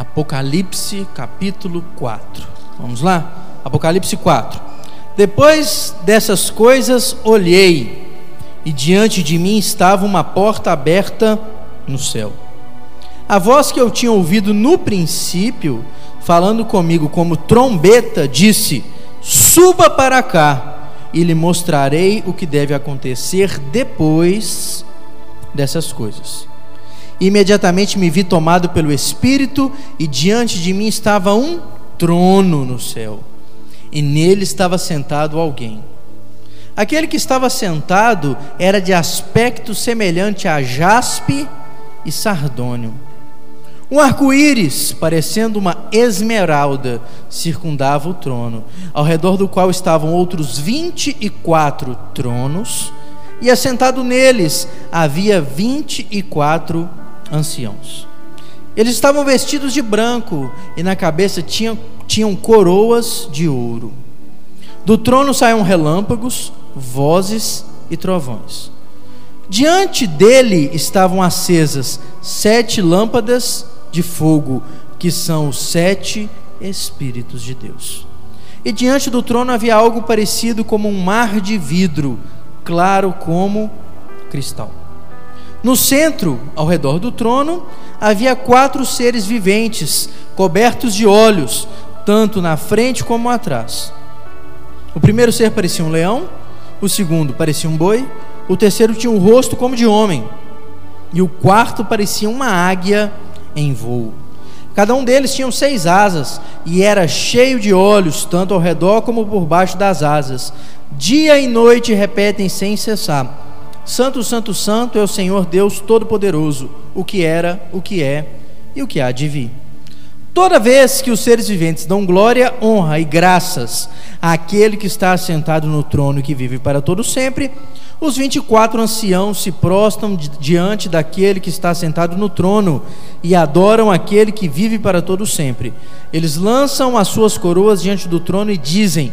Apocalipse capítulo 4. Vamos lá? Apocalipse 4. Depois dessas coisas, olhei, e diante de mim estava uma porta aberta no céu. A voz que eu tinha ouvido no princípio, falando comigo como trombeta, disse: Suba para cá, e lhe mostrarei o que deve acontecer depois dessas coisas. Imediatamente me vi tomado pelo Espírito, e diante de mim estava um trono no céu, e nele estava sentado alguém. Aquele que estava sentado era de aspecto semelhante a jaspe e sardônio. Um arco-íris, parecendo uma esmeralda, circundava o trono, ao redor do qual estavam outros vinte e quatro tronos, e assentado neles havia vinte e quatro anciãos. Eles estavam vestidos de branco e na cabeça tinham, tinham coroas de ouro. Do trono saíam relâmpagos, vozes e trovões. Diante dele estavam acesas sete lâmpadas de fogo, que são os sete Espíritos de Deus. E diante do trono havia algo parecido como um mar de vidro, claro como cristal. No centro, ao redor do trono, havia quatro seres viventes, cobertos de olhos, tanto na frente como atrás. O primeiro ser parecia um leão, o segundo parecia um boi, o terceiro tinha um rosto como de homem, e o quarto parecia uma águia em voo. Cada um deles tinha seis asas e era cheio de olhos, tanto ao redor como por baixo das asas. Dia e noite repetem sem cessar Santo, Santo, Santo é o Senhor Deus Todo-Poderoso, o que era, o que é e o que há de vir. Toda vez que os seres viventes dão glória, honra e graças àquele que está assentado no trono e que vive para todo sempre, os 24 anciãos se prostram diante daquele que está sentado no trono e adoram aquele que vive para todo sempre. Eles lançam as suas coroas diante do trono e dizem: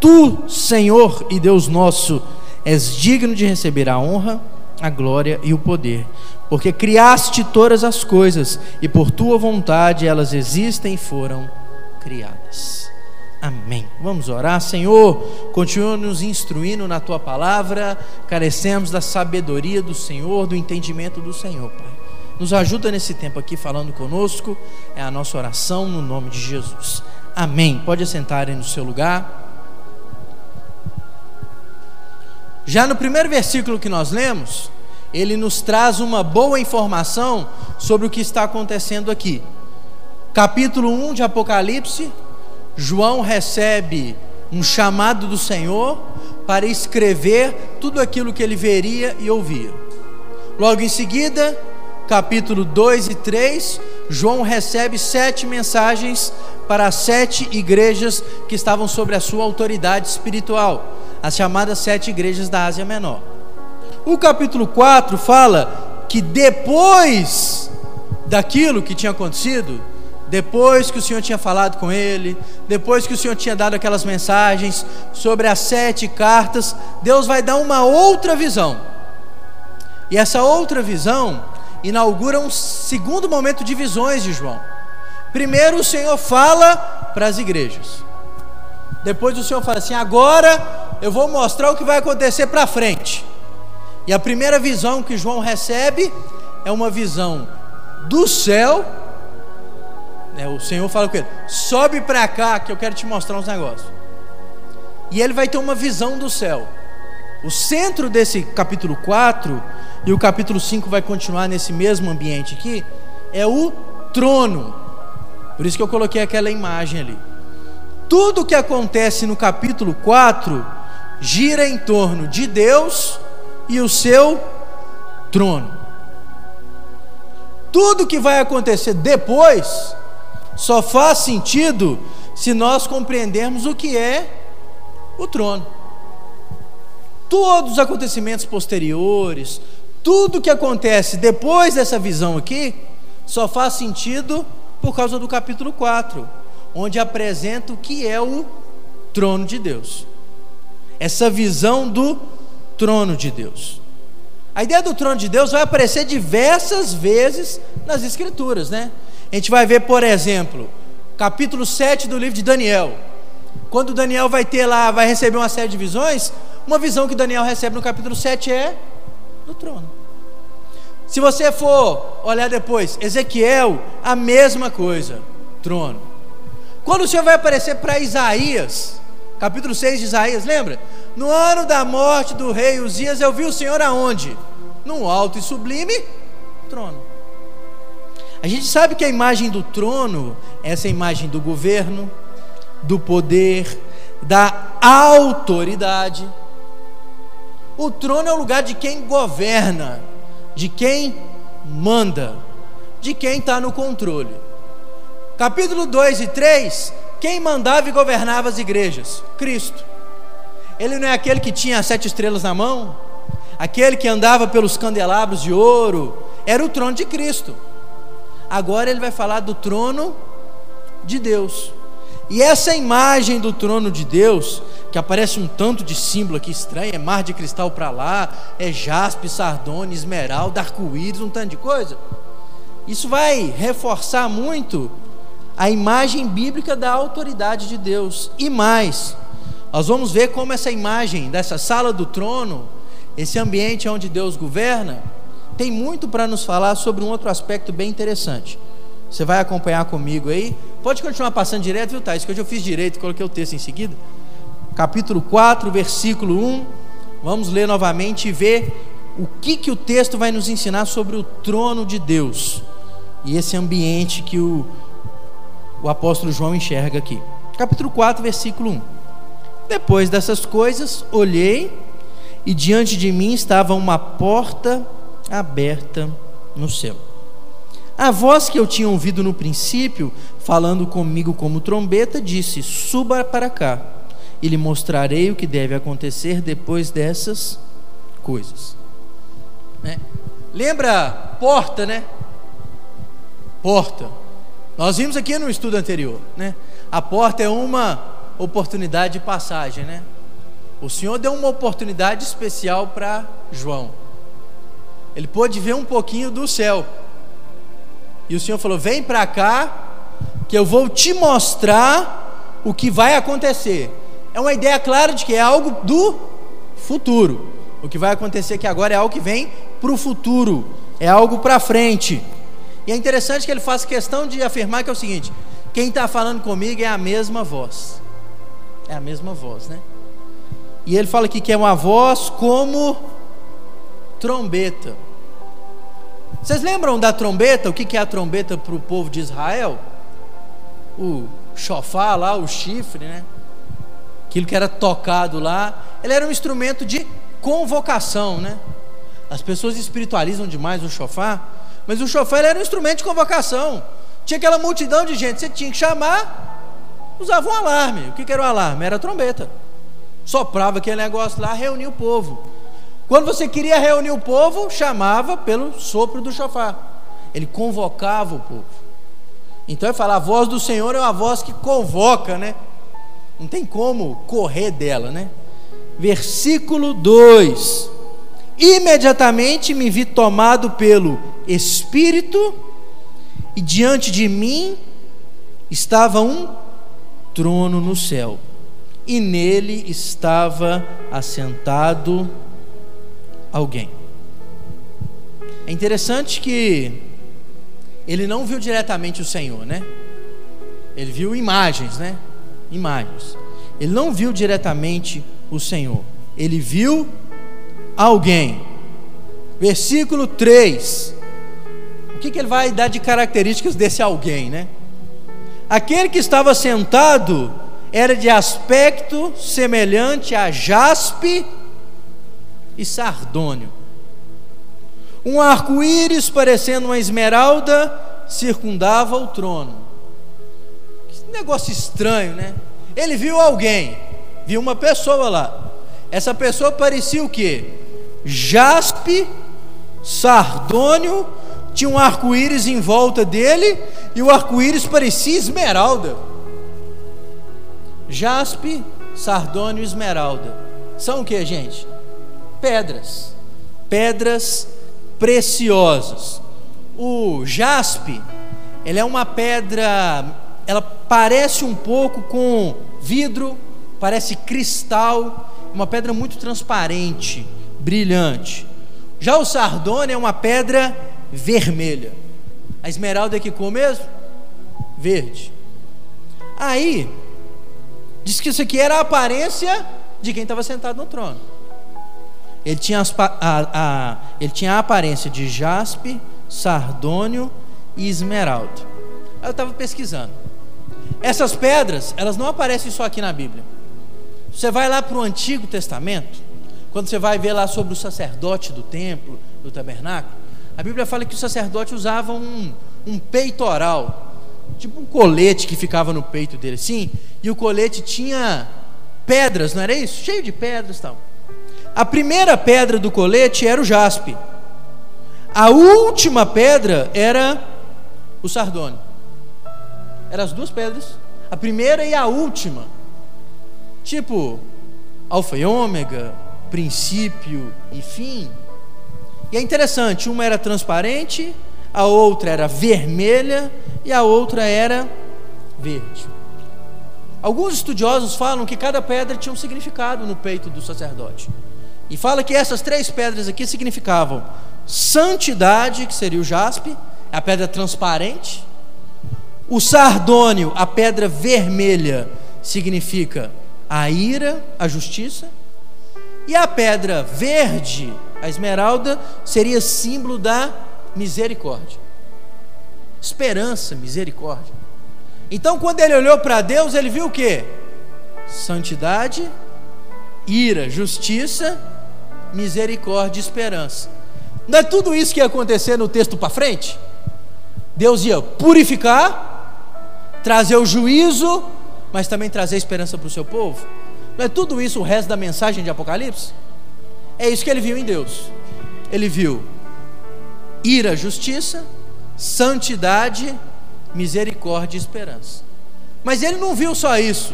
Tu, Senhor e Deus nosso, és digno de receber a honra, a glória e o poder, porque criaste todas as coisas e por tua vontade elas existem e foram criadas. Amém. Vamos orar, Senhor. Continua nos instruindo na tua palavra. Carecemos da sabedoria do Senhor, do entendimento do Senhor, Pai. Nos ajuda nesse tempo aqui falando conosco. É a nossa oração no nome de Jesus. Amém. Pode assentar aí no seu lugar. Já no primeiro versículo que nós lemos, ele nos traz uma boa informação sobre o que está acontecendo aqui. Capítulo 1 de Apocalipse, João recebe um chamado do Senhor para escrever tudo aquilo que ele veria e ouvia. Logo em seguida, capítulo 2 e 3, João recebe sete mensagens para as sete igrejas que estavam sobre a sua autoridade espiritual as chamadas sete igrejas da Ásia Menor. O capítulo 4 fala que depois daquilo que tinha acontecido, depois que o Senhor tinha falado com ele, depois que o Senhor tinha dado aquelas mensagens sobre as sete cartas, Deus vai dar uma outra visão. E essa outra visão inaugura um segundo momento de visões de João. Primeiro o Senhor fala para as igrejas. Depois o Senhor fala assim: agora eu vou mostrar o que vai acontecer para frente. E a primeira visão que João recebe é uma visão do céu. É, o Senhor fala com ele: sobe para cá que eu quero te mostrar uns negócios. E ele vai ter uma visão do céu. O centro desse capítulo 4 e o capítulo 5 vai continuar nesse mesmo ambiente aqui é o trono. Por isso que eu coloquei aquela imagem ali. Tudo que acontece no capítulo 4 gira em torno de Deus e o seu trono. Tudo que vai acontecer depois só faz sentido se nós compreendermos o que é o trono. Todos os acontecimentos posteriores, tudo que acontece depois dessa visão aqui, só faz sentido por causa do capítulo 4, onde apresenta o que é o trono de Deus essa visão do trono de Deus. A ideia do trono de Deus vai aparecer diversas vezes nas Escrituras, né? A gente vai ver, por exemplo, capítulo 7 do livro de Daniel. Quando Daniel vai ter lá, vai receber uma série de visões, uma visão que Daniel recebe no capítulo 7 é do trono. Se você for olhar depois, Ezequiel, a mesma coisa, trono. Quando o Senhor vai aparecer para Isaías, capítulo 6 de Isaías, lembra? No ano da morte do rei Uzias, eu vi o Senhor aonde? Num alto e sublime trono. A gente sabe que a imagem do trono, essa é imagem do governo, do poder, da autoridade. O trono é o lugar de quem governa, de quem manda, de quem está no controle. Capítulo 2 e 3, quem mandava e governava as igrejas? Cristo. Ele não é aquele que tinha sete estrelas na mão, aquele que andava pelos candelabros de ouro, era o trono de Cristo. Agora ele vai falar do trono de Deus. E essa imagem do trono de Deus, que aparece um tanto de símbolo aqui estranho, é mar de cristal para lá, é jaspe, sardônia, esmeralda, arco-íris, um tanto de coisa. Isso vai reforçar muito a imagem bíblica da autoridade de Deus. E mais, nós vamos ver como essa imagem dessa sala do trono, esse ambiente onde Deus governa, tem muito para nos falar sobre um outro aspecto bem interessante. Você vai acompanhar comigo aí? Pode continuar passando direto, viu, Thais? Que hoje eu fiz direito, coloquei o texto em seguida. Capítulo 4, versículo 1. Vamos ler novamente e ver o que, que o texto vai nos ensinar sobre o trono de Deus e esse ambiente que o, o apóstolo João enxerga aqui. Capítulo 4, versículo 1. Depois dessas coisas, olhei e diante de mim estava uma porta aberta no céu. A voz que eu tinha ouvido no princípio, falando comigo como trombeta, disse: Suba para cá, e lhe mostrarei o que deve acontecer depois dessas coisas. Né? Lembra porta, né? Porta. Nós vimos aqui no estudo anterior, né? A porta é uma oportunidade de passagem, né? O Senhor deu uma oportunidade especial para João. Ele pôde ver um pouquinho do céu. E o Senhor falou: Vem para cá, que eu vou te mostrar o que vai acontecer. É uma ideia clara de que é algo do futuro. O que vai acontecer aqui agora é algo que vem para o futuro, é algo para frente. E é interessante que ele faça questão de afirmar que é o seguinte: quem está falando comigo é a mesma voz. É a mesma voz, né? E ele fala aqui que é uma voz como trombeta. Vocês lembram da trombeta? O que é a trombeta para o povo de Israel? O chofar lá, o chifre, né? Aquilo que era tocado lá. Ele era um instrumento de convocação, né? As pessoas espiritualizam demais o chofar, mas o chofar era um instrumento de convocação. Tinha aquela multidão de gente, você tinha que chamar, usava um alarme. O que era o alarme? Era a trombeta. Soprava aquele negócio lá, reunia o povo. Quando você queria reunir o povo, chamava pelo sopro do chofar. Ele convocava o povo. Então ele fala, a voz do Senhor é uma voz que convoca, né? Não tem como correr dela, né? Versículo 2: Imediatamente me vi tomado pelo Espírito, e diante de mim estava um trono no céu, e nele estava assentado alguém. É interessante que ele não viu diretamente o Senhor, né? Ele viu imagens, né? Imagens. Ele não viu diretamente o Senhor. Ele viu alguém. Versículo 3. O que, que ele vai dar de características desse alguém, né? Aquele que estava sentado era de aspecto semelhante a jaspe e sardônio. Um arco-íris parecendo uma esmeralda circundava o trono. Que negócio estranho, né? Ele viu alguém, viu uma pessoa lá. Essa pessoa parecia o que? Jaspe, sardônio tinha um arco-íris em volta dele e o arco-íris parecia esmeralda. Jaspe, sardônio e esmeralda. São o que, gente? Pedras. Pedras preciosas. O jaspe Ela é uma pedra, ela parece um pouco com vidro, parece cristal, uma pedra muito transparente, brilhante. Já o sardônio é uma pedra vermelha. A esmeralda é que cor mesmo? Verde. Aí, diz que isso aqui era a aparência de quem estava sentado no trono. Ele tinha, as, a, a, ele tinha a aparência de jaspe, sardônio e esmeralda. Eu estava pesquisando. Essas pedras, elas não aparecem só aqui na Bíblia. Você vai lá para o Antigo Testamento, quando você vai ver lá sobre o sacerdote do templo, do tabernáculo, a Bíblia fala que o sacerdote usava um, um peitoral, tipo um colete que ficava no peito dele, sim, e o colete tinha pedras, não era isso? Cheio de pedras e tal. A primeira pedra do colete era o jaspe. A última pedra era o sardônio. Eram as duas pedras, a primeira e a última. Tipo, alfa e ômega, princípio e fim. E é interessante, uma era transparente, a outra era vermelha e a outra era verde. Alguns estudiosos falam que cada pedra tinha um significado no peito do sacerdote. E fala que essas três pedras aqui significavam santidade, que seria o jaspe, a pedra transparente. O sardônio, a pedra vermelha, significa a ira, a justiça. E a pedra verde, a esmeralda, seria símbolo da misericórdia. Esperança, misericórdia. Então, quando ele olhou para Deus, ele viu o que? Santidade, ira, justiça, misericórdia e esperança. Não é tudo isso que ia acontecer no texto para frente? Deus ia purificar, trazer o juízo, mas também trazer esperança para o seu povo. Não é tudo isso o resto da mensagem de Apocalipse? É isso que ele viu em Deus. Ele viu ira, justiça, santidade, misericórdia e esperança. Mas ele não viu só isso.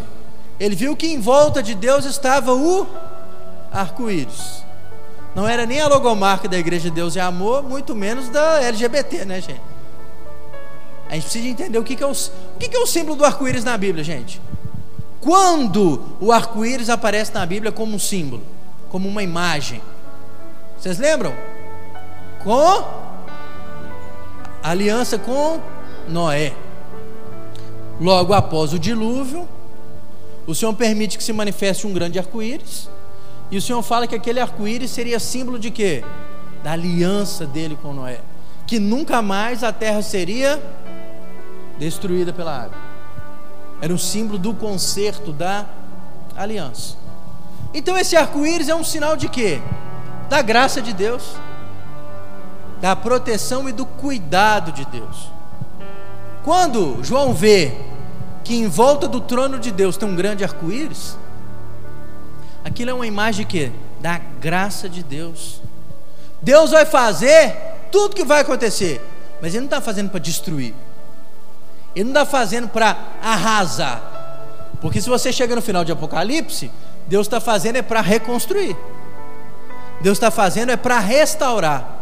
Ele viu que em volta de Deus estava o arco-íris. Não era nem a logomarca da Igreja de Deus e Amor, muito menos da LGBT, né, gente? A gente precisa entender o que, é, o, o que é o símbolo do arco-íris na Bíblia, gente. Quando o arco-íris aparece na Bíblia como um símbolo, como uma imagem, vocês lembram? Com aliança com Noé. Logo após o dilúvio, o Senhor permite que se manifeste um grande arco-íris, e o Senhor fala que aquele arco-íris seria símbolo de quê? Da aliança dele com Noé, que nunca mais a terra seria destruída pela água. Era um símbolo do conserto da aliança. Então esse arco-íris é um sinal de quê? Da graça de Deus, da proteção e do cuidado de Deus. Quando João vê que em volta do trono de Deus tem um grande arco-íris, aquilo é uma imagem de quê? Da graça de Deus. Deus vai fazer tudo que vai acontecer, mas Ele não está fazendo para destruir, Ele não está fazendo para arrasar, porque se você chega no final de Apocalipse, Deus está fazendo é para reconstruir, Deus está fazendo é para restaurar.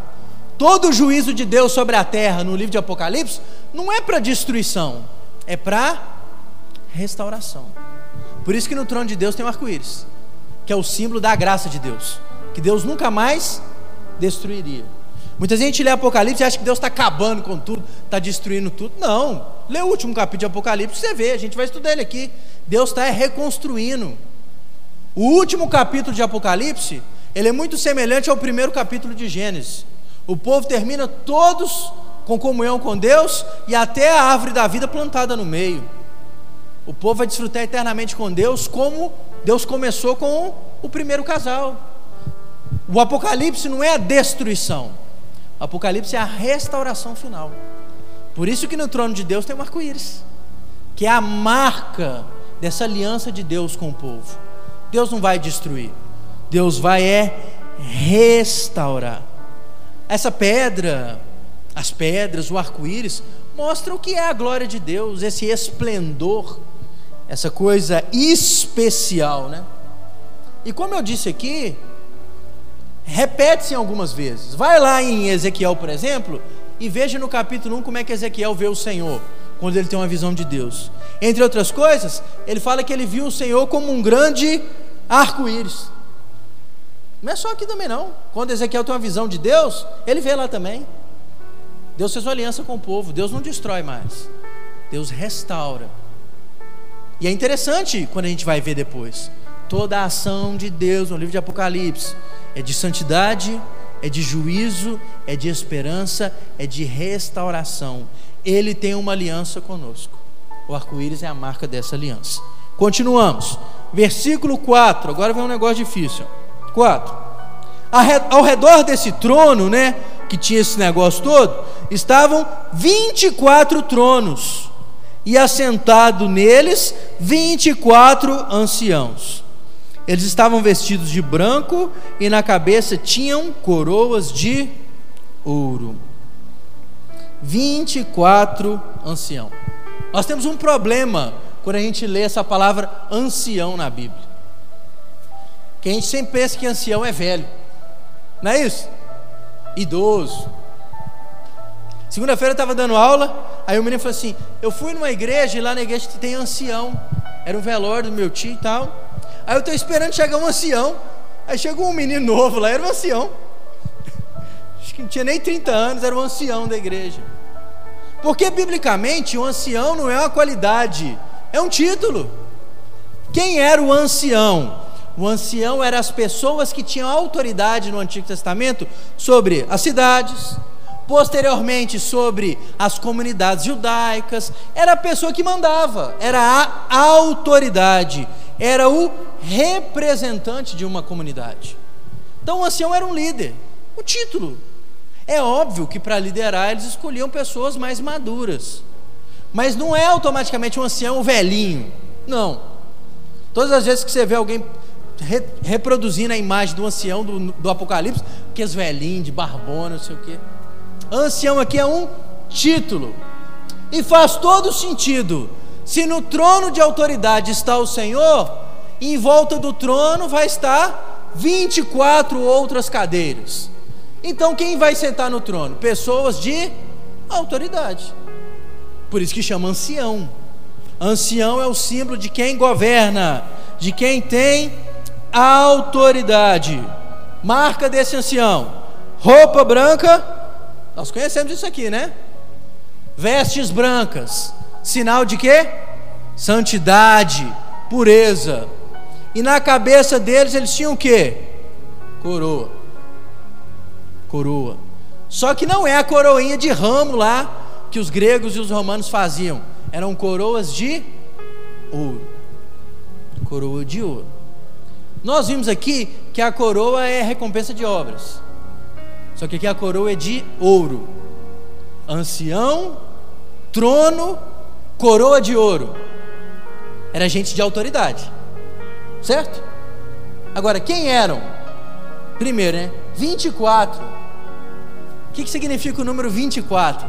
Todo o juízo de Deus sobre a terra no livro de Apocalipse não é para destruição, é para restauração. Por isso que no trono de Deus tem um arco-íris, que é o símbolo da graça de Deus, que Deus nunca mais destruiria. Muita gente lê Apocalipse e acha que Deus está acabando com tudo, está destruindo tudo. Não, lê o último capítulo de Apocalipse, você vê, a gente vai estudar ele aqui. Deus está reconstruindo. O último capítulo de Apocalipse, ele é muito semelhante ao primeiro capítulo de Gênesis. O povo termina todos com comunhão com Deus e até a árvore da vida plantada no meio. O povo vai desfrutar eternamente com Deus, como Deus começou com o primeiro casal. O Apocalipse não é a destruição, Apocalipse é a restauração final. Por isso que no trono de Deus tem um arco-íris, que é a marca dessa aliança de Deus com o povo. Deus não vai destruir, Deus vai é restaurar. Essa pedra, as pedras, o arco-íris, mostram o que é a glória de Deus, esse esplendor, essa coisa especial, né? E como eu disse aqui, repete-se algumas vezes. Vai lá em Ezequiel, por exemplo, E veja no capítulo 1 como é que Ezequiel vê o Senhor, quando ele tem uma visão de Deus. Entre outras coisas, ele fala que ele viu o Senhor como um grande arco-íris. Não é só aqui também não. Quando Ezequiel tem uma visão de Deus, ele vê lá também. Deus fez uma aliança com o povo, Deus não destrói mais. Deus restaura. E é interessante quando a gente vai ver depois. Toda a ação de Deus no livro de Apocalipse é de santidade, é de juízo, é de esperança, é de restauração. Ele tem uma aliança conosco. O arco-íris é a marca dessa aliança. Continuamos. Versículo 4. Agora vem um negócio difícil. 4. Ao redor desse trono, né, que tinha esse negócio todo, estavam 24 tronos e assentado neles 24 anciãos. Eles estavam vestidos de branco e na cabeça tinham coroas de ouro. 24 ancião. Nós temos um problema quando a gente lê essa palavra ancião na Bíblia. Que a gente sempre pensa que ancião é velho. Não é isso? Idoso. Segunda-feira eu estava dando aula, aí o menino falou assim: Eu fui numa igreja e lá na igreja tem ancião. Era um velório do meu tio e tal. Aí eu estou esperando chegar um ancião. Aí chegou um menino novo lá, era um ancião. Acho que não tinha nem 30 anos, era um ancião da igreja. Porque biblicamente, um ancião não é uma qualidade, é um título. Quem era o ancião? O ancião eram as pessoas que tinham autoridade no Antigo Testamento sobre as cidades, posteriormente sobre as comunidades judaicas. Era a pessoa que mandava, era a autoridade era o representante de uma comunidade. Então o ancião era um líder, o título. É óbvio que para liderar eles escolhiam pessoas mais maduras, mas não é automaticamente um ancião velhinho, não. Todas as vezes que você vê alguém re, reproduzindo a imagem do ancião do, do Apocalipse, é velhinho, de barbona, não sei o quê. Ancião aqui é um título, e faz todo sentido se no trono de autoridade está o Senhor, em volta do trono vai estar 24 outras cadeiras. Então quem vai sentar no trono? Pessoas de autoridade. Por isso que chama ancião. Ancião é o símbolo de quem governa, de quem tem autoridade. Marca desse ancião: roupa branca. Nós conhecemos isso aqui, né? Vestes brancas. Sinal de quê? Santidade, pureza. E na cabeça deles eles tinham o quê? Coroa. Coroa. Só que não é a coroinha de ramo lá que os gregos e os romanos faziam. Eram coroas de ouro. Coroa de ouro. Nós vimos aqui que a coroa é recompensa de obras. Só que aqui a coroa é de ouro. Ancião, trono coroa de ouro, era gente de autoridade, certo? Agora, quem eram? Primeiro, né? 24. O que, que significa o número 24?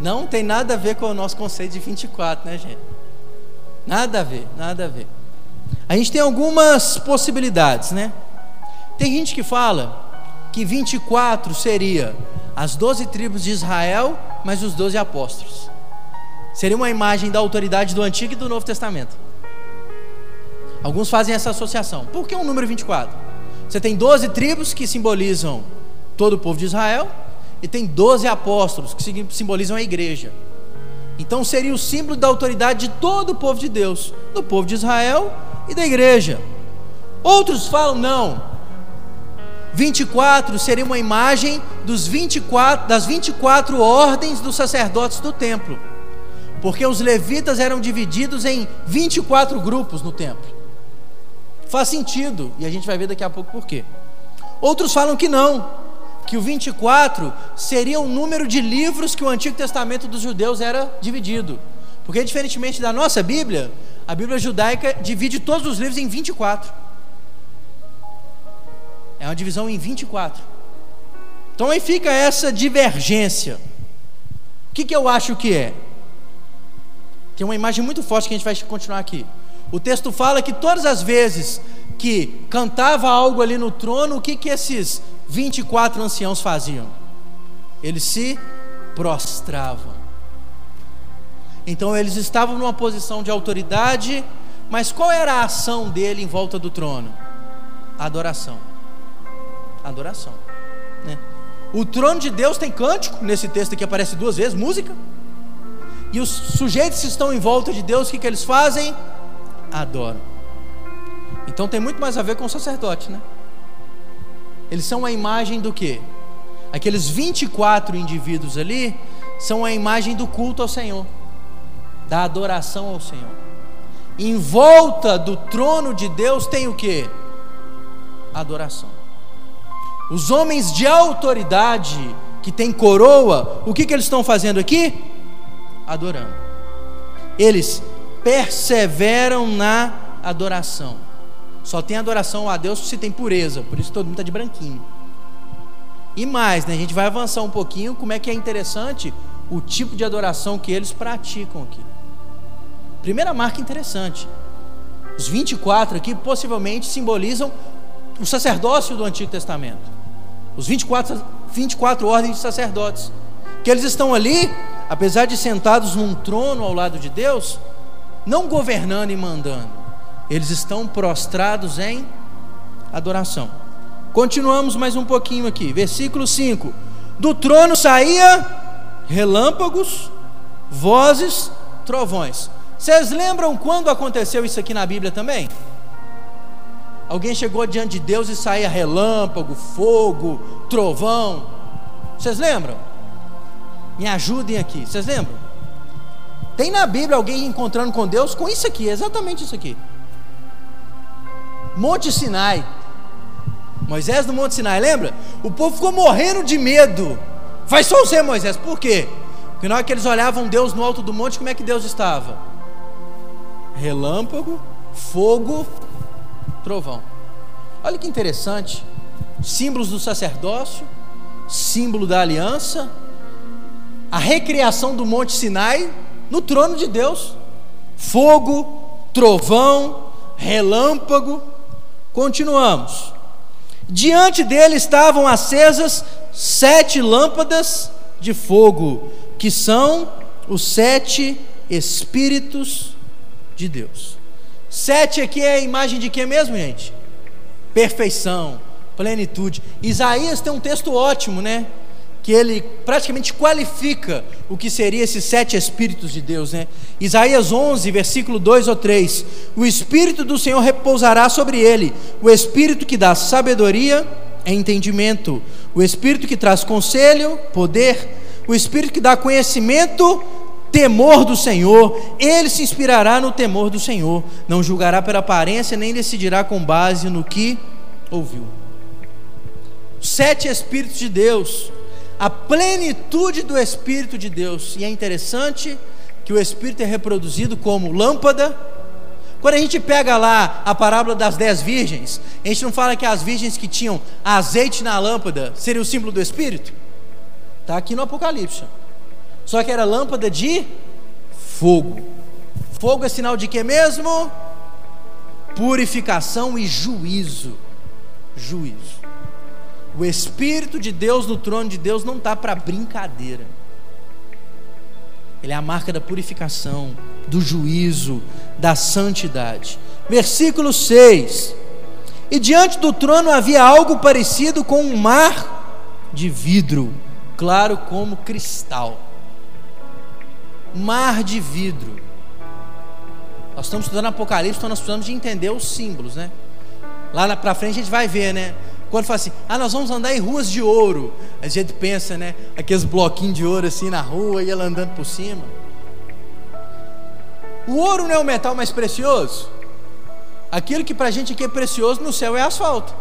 Não tem nada a ver com o nosso conceito de 24, né, gente? Nada a ver, nada a ver. A gente tem algumas possibilidades, né? Tem gente que fala que 24 seria as doze tribos de Israel, mais os doze apóstolos. Seria uma imagem da autoridade do Antigo e do Novo Testamento. Alguns fazem essa associação. Por que o um número 24? Você tem 12 tribos que simbolizam todo o povo de Israel, e tem 12 apóstolos que simbolizam a igreja. Então seria o símbolo da autoridade de todo o povo de Deus, do povo de Israel e da igreja. Outros falam, não, 24 seria uma imagem dos 24, das 24 ordens dos sacerdotes do templo. Porque os levitas eram divididos em 24 grupos no templo. Faz sentido, e a gente vai ver daqui a pouco por quê. Outros falam que não, que o 24 seria o número de livros que o Antigo Testamento dos judeus era dividido. Porque, diferentemente da nossa Bíblia, a Bíblia judaica divide todos os livros em 24. É uma divisão em 24. Então aí fica essa divergência. O que, que eu acho que é? Tem uma imagem muito forte que a gente vai continuar aqui. O texto fala que todas as vezes que cantava algo ali no trono, o que, que esses 24 anciãos faziam? Eles se prostravam. Então eles estavam numa posição de autoridade, mas qual era a ação dele em volta do trono? Adoração. Adoração. Né? O trono de Deus tem cântico, nesse texto aqui aparece duas vezes, música. E os sujeitos que estão em volta de Deus, o que, que eles fazem? Adoram. Então tem muito mais a ver com o sacerdote, né? Eles são a imagem do que? Aqueles 24 indivíduos ali são a imagem do culto ao Senhor, da adoração ao Senhor. Em volta do trono de Deus tem o que? Adoração. Os homens de autoridade que têm coroa, o que, que eles estão fazendo aqui? Adorando. Eles perseveram na adoração. Só tem adoração a Deus se tem pureza, por isso todo mundo está de branquinho. E mais, né, a gente vai avançar um pouquinho como é que é interessante o tipo de adoração que eles praticam aqui. Primeira marca interessante. Os 24 aqui possivelmente simbolizam o sacerdócio do Antigo Testamento. Os 24, 24 ordens de sacerdotes. Que eles estão ali, apesar de sentados num trono ao lado de Deus, não governando e mandando, eles estão prostrados em adoração. Continuamos mais um pouquinho aqui, versículo 5: Do trono saía relâmpagos, vozes, trovões. Vocês lembram quando aconteceu isso aqui na Bíblia também? Alguém chegou diante de Deus e saía relâmpago, fogo, trovão. Vocês lembram? Me ajudem aqui. Vocês lembram? Tem na Bíblia alguém encontrando com Deus com isso aqui, exatamente isso aqui. Monte Sinai. Moisés no Monte Sinai, lembra? O povo ficou morrendo de medo. Vai só você, Moisés. Por quê? Porque na hora que eles olhavam Deus no alto do monte, como é que Deus estava? Relâmpago, fogo, trovão. Olha que interessante. Símbolos do sacerdócio, símbolo da aliança, a recriação do Monte Sinai no trono de Deus. Fogo, trovão, relâmpago. Continuamos. Diante dele estavam acesas sete lâmpadas de fogo, que são os sete Espíritos de Deus. Sete aqui é a imagem de que mesmo, gente? Perfeição, plenitude. Isaías tem um texto ótimo, né? que ele praticamente qualifica o que seria esses sete Espíritos de Deus, né? Isaías 11, versículo 2 ou 3: O Espírito do Senhor repousará sobre ele, o Espírito que dá sabedoria e entendimento, o Espírito que traz conselho, poder, o Espírito que dá conhecimento, temor do Senhor, ele se inspirará no temor do Senhor, não julgará pela aparência, nem decidirá com base no que ouviu. Sete Espíritos de Deus, a plenitude do Espírito de Deus. E é interessante que o Espírito é reproduzido como lâmpada. Quando a gente pega lá a parábola das dez virgens, a gente não fala que as virgens que tinham azeite na lâmpada seria o símbolo do Espírito? Está aqui no Apocalipse. Só que era lâmpada de fogo. Fogo é sinal de que mesmo? Purificação e juízo. Juízo. O Espírito de Deus no trono de Deus não está para brincadeira. Ele é a marca da purificação, do juízo, da santidade. Versículo 6: E diante do trono havia algo parecido com um mar de vidro, claro como cristal. Mar de vidro. Nós estamos estudando Apocalipse, então nós precisamos de entender os símbolos, né? Lá para frente a gente vai ver, né? Quando fala assim, ah, nós vamos andar em ruas de ouro. A gente pensa, né? Aqueles bloquinhos de ouro assim na rua e ela andando por cima. O ouro não é o metal mais precioso? Aquilo que para a gente aqui é precioso no céu é asfalto.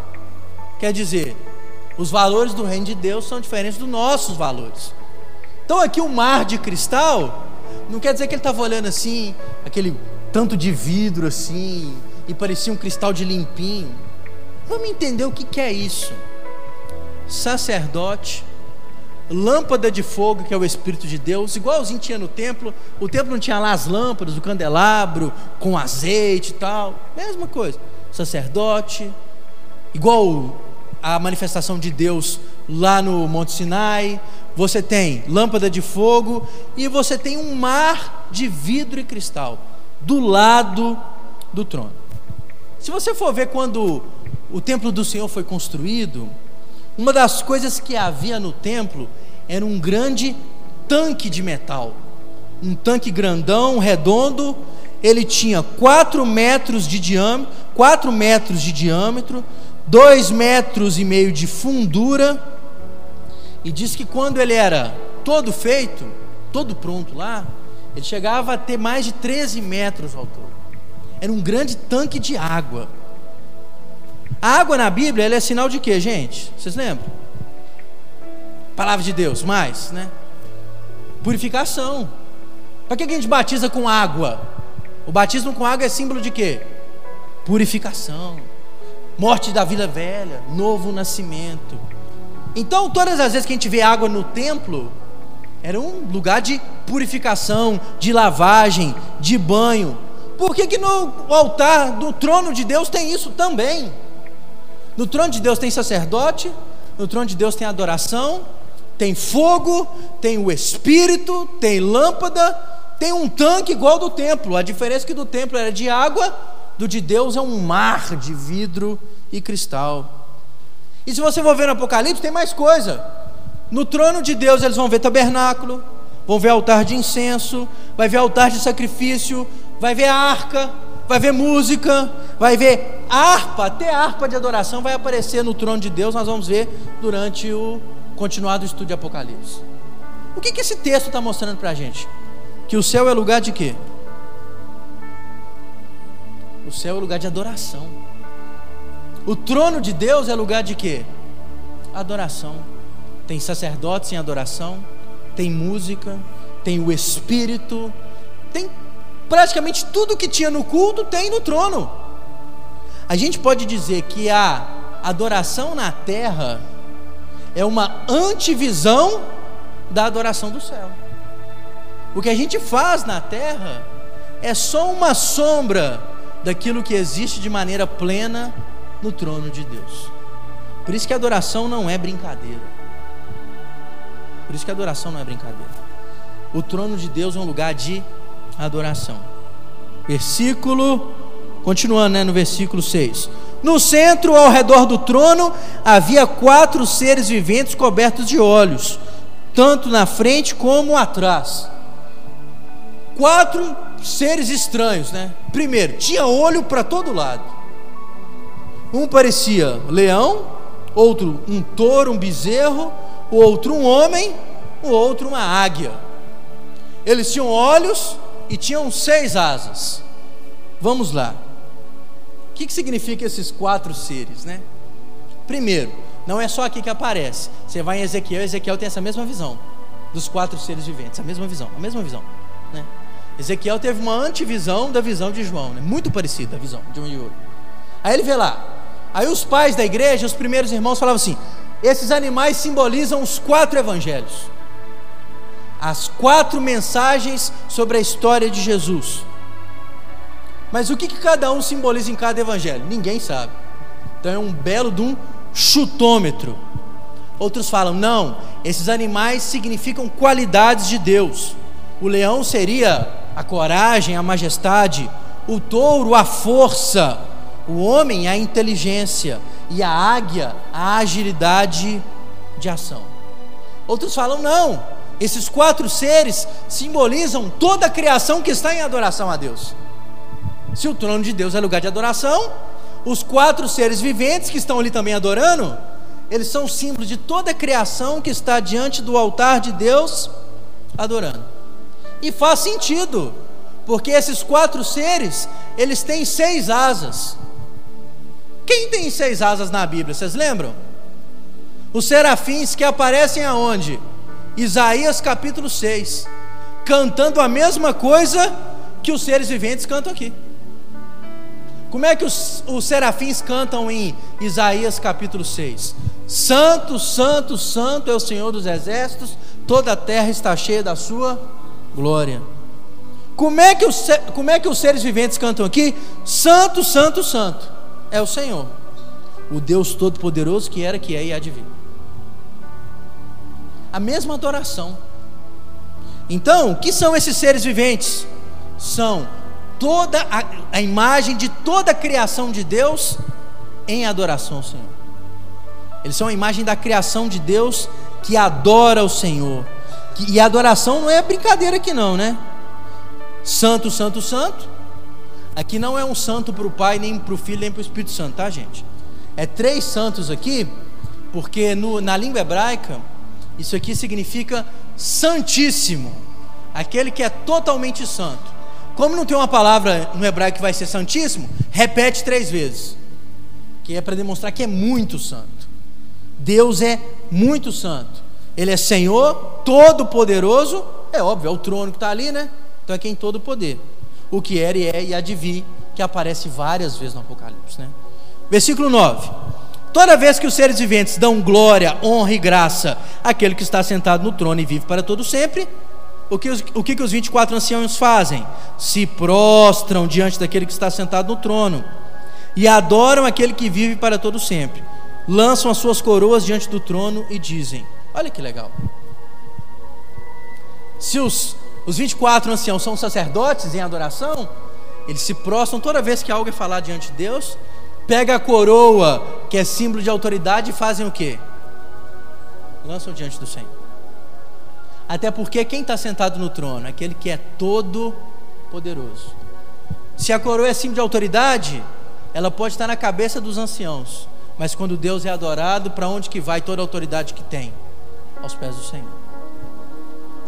Quer dizer, os valores do reino de Deus são diferentes dos nossos valores. Então aqui o mar de cristal, não quer dizer que ele estava olhando assim, aquele tanto de vidro assim, e parecia um cristal de limpinho. Vamos entender o que, que é isso. Sacerdote, lâmpada de fogo, que é o Espírito de Deus, igualzinho tinha no templo. O templo não tinha lá as lâmpadas, o candelabro com azeite e tal. Mesma coisa. Sacerdote, igual a manifestação de Deus lá no Monte Sinai. Você tem lâmpada de fogo e você tem um mar de vidro e cristal do lado do trono. Se você for ver quando o templo do Senhor foi construído, uma das coisas que havia no templo era um grande tanque de metal. Um tanque grandão, redondo, ele tinha 4 metros de diâmetro, 4 metros de diâmetro, 2 metros e meio de fundura, e diz que quando ele era todo feito, todo pronto lá, ele chegava a ter mais de 13 metros de altura. Era um grande tanque de água. A água na Bíblia ela é sinal de quê, gente? Vocês lembram? Palavra de Deus, mais, né? Purificação. Para que a gente batiza com água? O batismo com água é símbolo de quê? Purificação. Morte da vida velha, novo nascimento. Então, todas as vezes que a gente vê água no templo, era um lugar de purificação, de lavagem, de banho. Por que, que no altar do trono de Deus tem isso também? No trono de Deus tem sacerdote, no trono de Deus tem adoração, tem fogo, tem o Espírito, tem lâmpada, tem um tanque igual do templo. A diferença é que do templo era de água, do de Deus é um mar de vidro e cristal. E se você for ver no Apocalipse, tem mais coisa. No trono de Deus eles vão ver tabernáculo, vão ver altar de incenso, vai ver altar de sacrifício, vai ver arca, vai ver música, vai ver harpa, até harpa de adoração vai aparecer no trono de Deus, nós vamos ver durante o continuado estudo de Apocalipse. O que, que esse texto está mostrando para a gente? Que o céu é lugar de quê? O céu é lugar de adoração. O trono de Deus é lugar de quê? Adoração. Tem sacerdotes em adoração, tem música, tem o Espírito, tem praticamente tudo que tinha no culto tem no trono. A gente pode dizer que a adoração na terra é uma antivisão da adoração do céu. O que a gente faz na terra é só uma sombra daquilo que existe de maneira plena no trono de Deus. Por isso que adoração não é brincadeira. Por isso que adoração não é brincadeira. O trono de Deus é um lugar de adoração. Versículo, continuando né, no versículo 6. No centro, ao redor do trono, havia quatro seres viventes cobertos de olhos, tanto na frente como atrás. Quatro seres estranhos, né? Primeiro, tinha olho para todo lado. Um parecia leão, outro um touro, um bezerro, o outro um homem, o outro uma águia. Eles tinham olhos e tinham seis asas. Vamos lá. O que, que significa esses quatro seres, né? Primeiro, não é só aqui que aparece. Você vai em Ezequiel, Ezequiel tem essa mesma visão dos quatro seres viventes, a mesma visão, a mesma visão, né? Ezequiel teve uma antivisão da visão de João, né? muito parecida a visão de um e outro. Aí ele vê lá. Aí os pais da igreja, os primeiros irmãos falavam assim: esses animais simbolizam os quatro evangelhos as quatro mensagens sobre a história de Jesus. Mas o que, que cada um simboliza em cada evangelho? Ninguém sabe. Então é um belo de um chutômetro. Outros falam, não, esses animais significam qualidades de Deus. O leão seria a coragem, a majestade, o touro, a força, o homem, a inteligência, e a águia, a agilidade de ação. Outros falam, não, esses quatro seres simbolizam toda a criação que está em adoração a Deus. Se o trono de Deus é lugar de adoração, os quatro seres viventes que estão ali também adorando, eles são símbolos de toda a criação que está diante do altar de Deus adorando. E faz sentido, porque esses quatro seres, eles têm seis asas. Quem tem seis asas na Bíblia? Vocês lembram? Os serafins que aparecem aonde? Isaías capítulo 6, cantando a mesma coisa que os seres viventes cantam aqui. Como é que os, os serafins cantam em Isaías capítulo 6? Santo, santo, santo é o Senhor dos exércitos, toda a terra está cheia da sua glória. Como é que os, como é que os seres viventes cantam aqui? Santo, santo, santo é o Senhor, o Deus Todo-Poderoso que era, que é e há de vir. A mesma adoração. Então, o que são esses seres viventes? São toda a, a imagem de toda a criação de Deus em adoração ao Senhor. Eles são a imagem da criação de Deus que adora o Senhor. E adoração não é brincadeira aqui não, né? Santo, santo, santo. Aqui não é um santo para o Pai, nem para o Filho, nem para o Espírito Santo, tá, gente? É três santos aqui, porque no, na língua hebraica, isso aqui significa santíssimo, aquele que é totalmente santo. Como não tem uma palavra no hebraico que vai ser santíssimo, repete três vezes, que é para demonstrar que é muito santo. Deus é muito santo. Ele é Senhor, todo-poderoso. É óbvio, é o trono que está ali, né? Então é quem todo poder. O que era e é e vir, que aparece várias vezes no Apocalipse, né? Versículo 9. Toda vez que os seres viventes dão glória, honra e graça àquele que está sentado no trono e vive para todo sempre, o que, os, o que, que os 24 anciãos fazem? Se prostram diante daquele que está sentado no trono e adoram aquele que vive para todo sempre lançam as suas coroas diante do trono e dizem: Olha que legal. Se os, os 24 anciãos são sacerdotes em adoração, eles se prostram toda vez que algo é falar diante de Deus, pega a coroa, que é símbolo de autoridade, e fazem o que? Lançam diante do Senhor. Até porque quem está sentado no trono? Aquele que é todo poderoso. Se a coroa é símbolo de autoridade, ela pode estar na cabeça dos anciãos, mas quando Deus é adorado, para onde que vai toda a autoridade que tem? Aos pés do Senhor.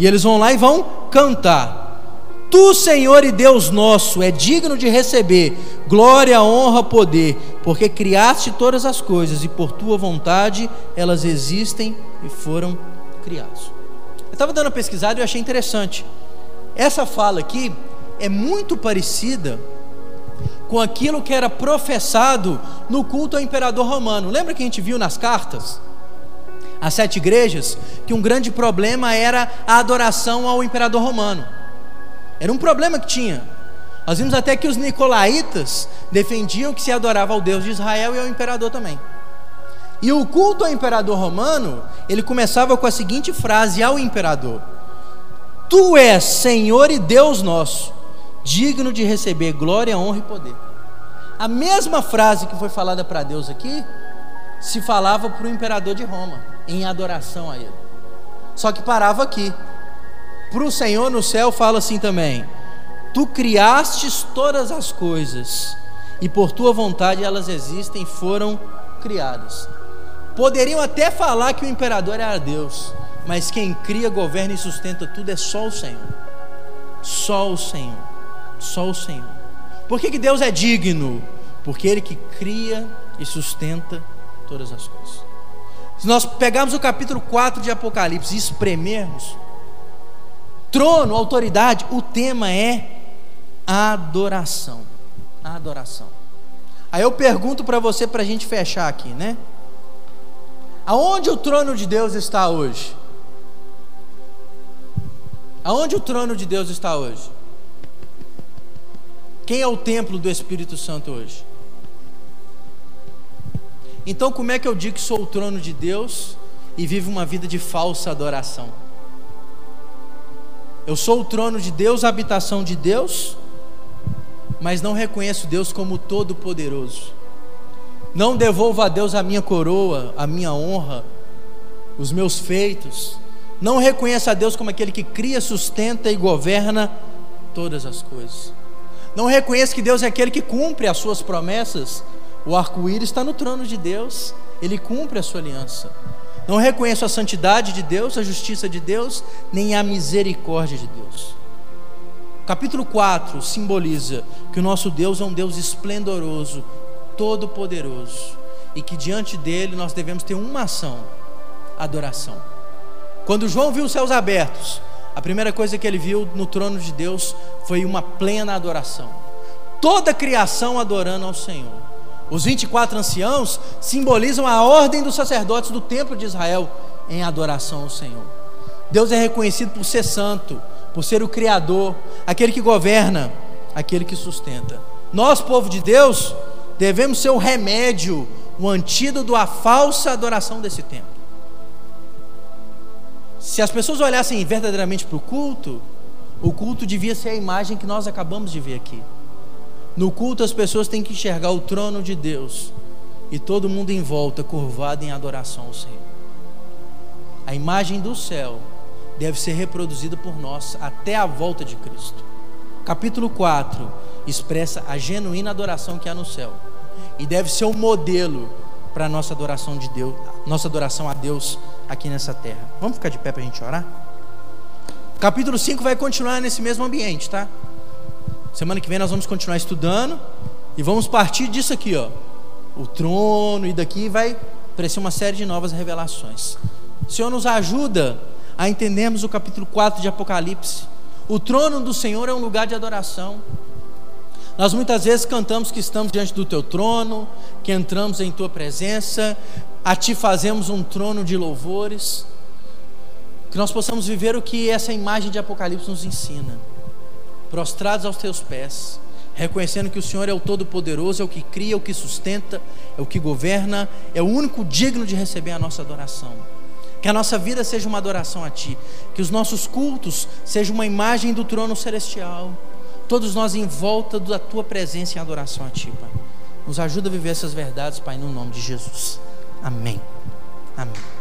E eles vão lá e vão cantar. Tu, Senhor e Deus nosso, é digno de receber glória, honra, poder, porque criaste todas as coisas e por tua vontade elas existem e foram criadas. Eu estava dando uma pesquisada e achei interessante. Essa fala aqui é muito parecida com aquilo que era professado no culto ao imperador romano. Lembra que a gente viu nas cartas? As sete igrejas, que um grande problema era a adoração ao imperador romano. Era um problema que tinha. Nós vimos até que os nicolaítas defendiam que se adorava ao Deus de Israel e ao imperador também. E o culto ao imperador romano, ele começava com a seguinte frase ao imperador: Tu és Senhor e Deus nosso digno de receber glória, honra e poder. A mesma frase que foi falada para Deus aqui, se falava para o imperador de Roma, em adoração a ele. Só que parava aqui. Para o Senhor no céu fala assim também: Tu criastes todas as coisas, e por tua vontade elas existem, foram criadas. Poderiam até falar que o imperador era Deus, mas quem cria, governa e sustenta tudo é só o Senhor. Só o Senhor. Só o Senhor. Por que, que Deus é digno? Porque Ele que cria e sustenta todas as coisas. Se nós pegarmos o capítulo 4 de Apocalipse e espremermos, trono, autoridade, o tema é adoração. Adoração. Aí eu pergunto para você, para a gente fechar aqui, né? Aonde o trono de Deus está hoje? Aonde o trono de Deus está hoje? Quem é o templo do Espírito Santo hoje? Então, como é que eu digo que sou o trono de Deus e vivo uma vida de falsa adoração? Eu sou o trono de Deus, a habitação de Deus, mas não reconheço Deus como todo-poderoso. Não devolvo a Deus a minha coroa, a minha honra, os meus feitos. Não reconheço a Deus como aquele que cria, sustenta e governa todas as coisas. Não reconheço que Deus é aquele que cumpre as suas promessas. O arco-íris está no trono de Deus, ele cumpre a sua aliança. Não reconheço a santidade de Deus, a justiça de Deus, nem a misericórdia de Deus. Capítulo 4 simboliza que o nosso Deus é um Deus esplendoroso, todo-poderoso, e que diante dele nós devemos ter uma ação: adoração. Quando João viu os céus abertos, a primeira coisa que ele viu no trono de Deus foi uma plena adoração. Toda a criação adorando ao Senhor. Os 24 anciãos simbolizam a ordem dos sacerdotes do templo de Israel em adoração ao Senhor. Deus é reconhecido por ser santo, por ser o Criador, aquele que governa, aquele que sustenta. Nós, povo de Deus, devemos ser o remédio, o antídoto à falsa adoração desse tempo. Se as pessoas olhassem verdadeiramente para o culto, o culto devia ser a imagem que nós acabamos de ver aqui. No culto, as pessoas têm que enxergar o trono de Deus e todo mundo em volta curvado em adoração ao Senhor. A imagem do céu deve ser reproduzida por nós até a volta de Cristo. Capítulo 4 expressa a genuína adoração que há no céu e deve ser o um modelo para nossa adoração de Deus, nossa adoração a Deus aqui nessa terra. Vamos ficar de pé para a gente orar? Capítulo 5 vai continuar nesse mesmo ambiente, tá? Semana que vem nós vamos continuar estudando e vamos partir disso aqui, ó. O trono e daqui vai aparecer uma série de novas revelações. O Senhor nos ajuda a entendermos o capítulo 4 de Apocalipse. O trono do Senhor é um lugar de adoração. Nós muitas vezes cantamos que estamos diante do teu trono, que entramos em tua presença, a ti fazemos um trono de louvores. Que nós possamos viver o que essa imagem de Apocalipse nos ensina. Prostrados aos teus pés, reconhecendo que o Senhor é o Todo-Poderoso, é o que cria, é o que sustenta, é o que governa, é o único digno de receber a nossa adoração. Que a nossa vida seja uma adoração a Ti, que os nossos cultos sejam uma imagem do trono celestial todos nós em volta da tua presença em adoração a ti, Pai. Nos ajuda a viver essas verdades, Pai, no nome de Jesus. Amém. Amém.